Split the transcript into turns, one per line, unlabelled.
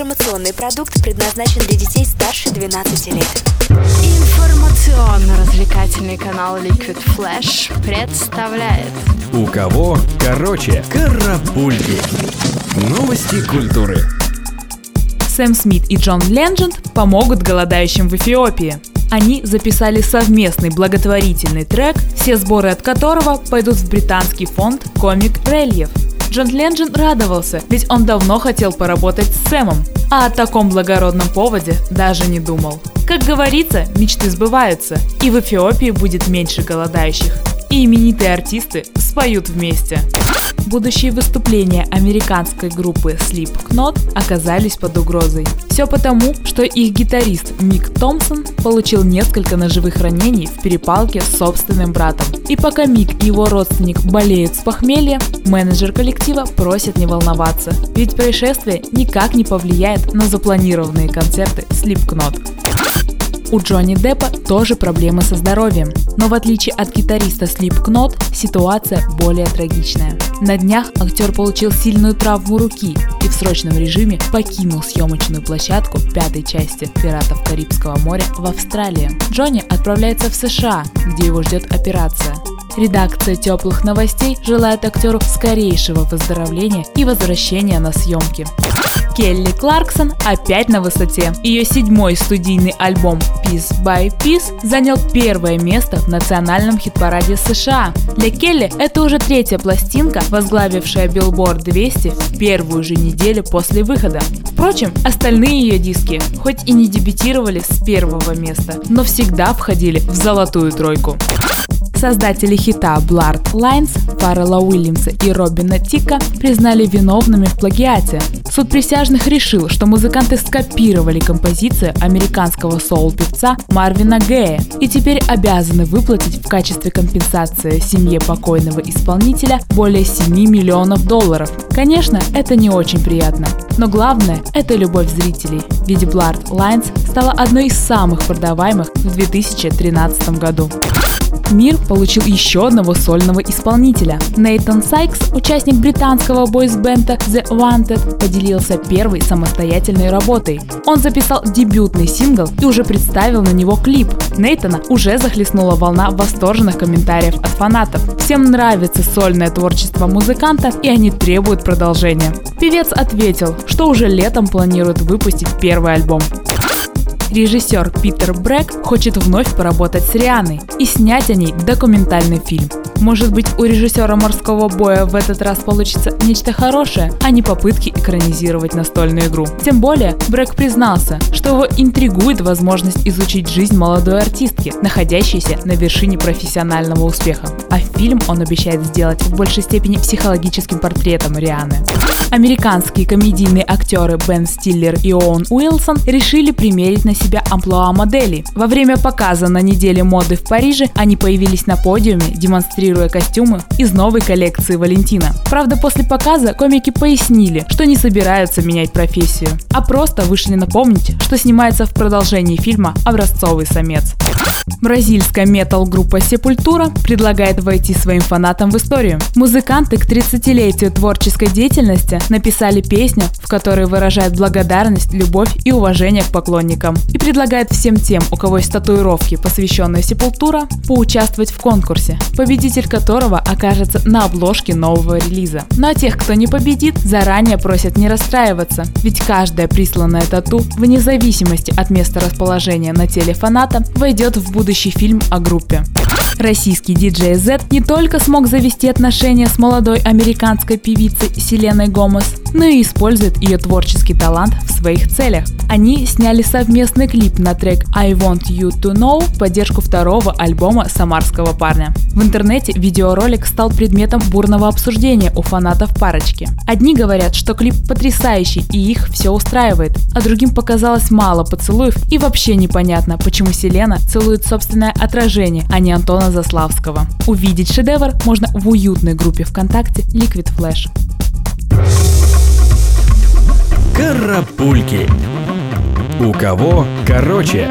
Информационный продукт предназначен для детей старше 12 лет.
Информационно-развлекательный канал Liquid Flash представляет
У кого короче Карапульки Новости культуры
Сэм Смит и Джон Лендженд помогут голодающим в Эфиопии. Они записали совместный благотворительный трек, все сборы от которого пойдут в британский фонд Комик Рельеф. Джон Ленджин радовался, ведь он давно хотел поработать с Сэмом, а о таком благородном поводе даже не думал. Как говорится, мечты сбываются, и в Эфиопии будет меньше голодающих, и именитые артисты споют вместе. Будущие выступления американской группы Slipknot оказались под угрозой. Все потому, что их гитарист Мик Томпсон получил несколько ножевых ранений в перепалке с собственным братом. И пока Мик и его родственник болеют с похмелья, менеджер коллектива просит не волноваться, ведь происшествие никак не повлияет на запланированные концерты Slipknot. У Джонни Деппа тоже проблемы со здоровьем, но в отличие от гитариста Slipknot, ситуация более трагичная. На днях актер получил сильную травму руки и в срочном режиме покинул съемочную площадку пятой части «Пиратов Карибского моря» в Австралии. Джонни отправляется в США, где его ждет операция. Редакция теплых новостей желает актеру скорейшего выздоровления и возвращения на съемки. Келли Кларксон опять на высоте. Ее седьмой студийный альбом Piece by Piece занял первое место в национальном хит-параде США. Для Келли это уже третья пластинка, возглавившая Billboard 200 в первую же неделю после выхода. Впрочем, остальные ее диски, хоть и не дебютировали с первого места, но всегда входили в золотую тройку. Создатели хита Blurred Lines Фаррелла Уильямса и Робина Тика признали виновными в плагиате. Суд присяжных решил, что музыканты скопировали композицию американского соул-певца Марвина Гэя и теперь обязаны выплатить в качестве компенсации семье покойного исполнителя более 7 миллионов долларов. Конечно, это не очень приятно, но главное – это любовь зрителей, ведь Blurred Lines стала одной из самых продаваемых в 2013 году мир получил еще одного сольного исполнителя. Нейтан Сайкс, участник британского бойсбенда The Wanted, поделился первой самостоятельной работой. Он записал дебютный сингл и уже представил на него клип. Нейтана уже захлестнула волна восторженных комментариев от фанатов. Всем нравится сольное творчество музыканта и они требуют продолжения. Певец ответил, что уже летом планирует выпустить первый альбом. Режиссер Питер Брэк хочет вновь поработать с Рианой и снять о ней документальный фильм. Может быть, у режиссера «Морского боя» в этот раз получится нечто хорошее, а не попытки экранизировать настольную игру. Тем более, Брэк признался, что его интригует возможность изучить жизнь молодой артистки, находящейся на вершине профессионального успеха. А фильм он обещает сделать в большей степени психологическим портретом Рианы. Американские комедийные актеры Бен Стиллер и Оуэн Уилсон решили примерить на себя амплуа моделей. Во время показа на неделе моды в Париже они появились на подиуме, демонстрируя костюмы из новой коллекции Валентина. Правда, после показа комики пояснили, что не собираются менять профессию, а просто вышли напомнить, что снимается в продолжении фильма «Образцовый самец». Бразильская метал-группа Сепультура предлагает войти своим фанатам в историю. Музыканты к 30-летию творческой деятельности написали песню, в которой выражают благодарность, любовь и уважение к поклонникам. И предлагают всем тем, у кого есть татуировки, посвященные Сепультура, поучаствовать в конкурсе, победитель которого окажется на обложке нового релиза. Ну а тех, кто не победит, заранее просят не расстраиваться, ведь каждая присланная тату, вне зависимости от места расположения на теле фаната, войдет в будущий фильм о группе. Российский диджей Z не только смог завести отношения с молодой американской певицей Селеной Гомес, но и использует ее творческий талант в своих целях. Они сняли совместный клип на трек I Want You To Know в поддержку второго альбома самарского парня. В интернете видеоролик стал предметом бурного обсуждения у фанатов парочки. Одни говорят, что клип потрясающий и их все устраивает, а другим показалось мало поцелуев и вообще непонятно, почему Селена целует собственное отражение, а не Антона Заславского. Увидеть шедевр можно в уютной группе ВКонтакте Liquid Flash.
Карапульки. У кого короче?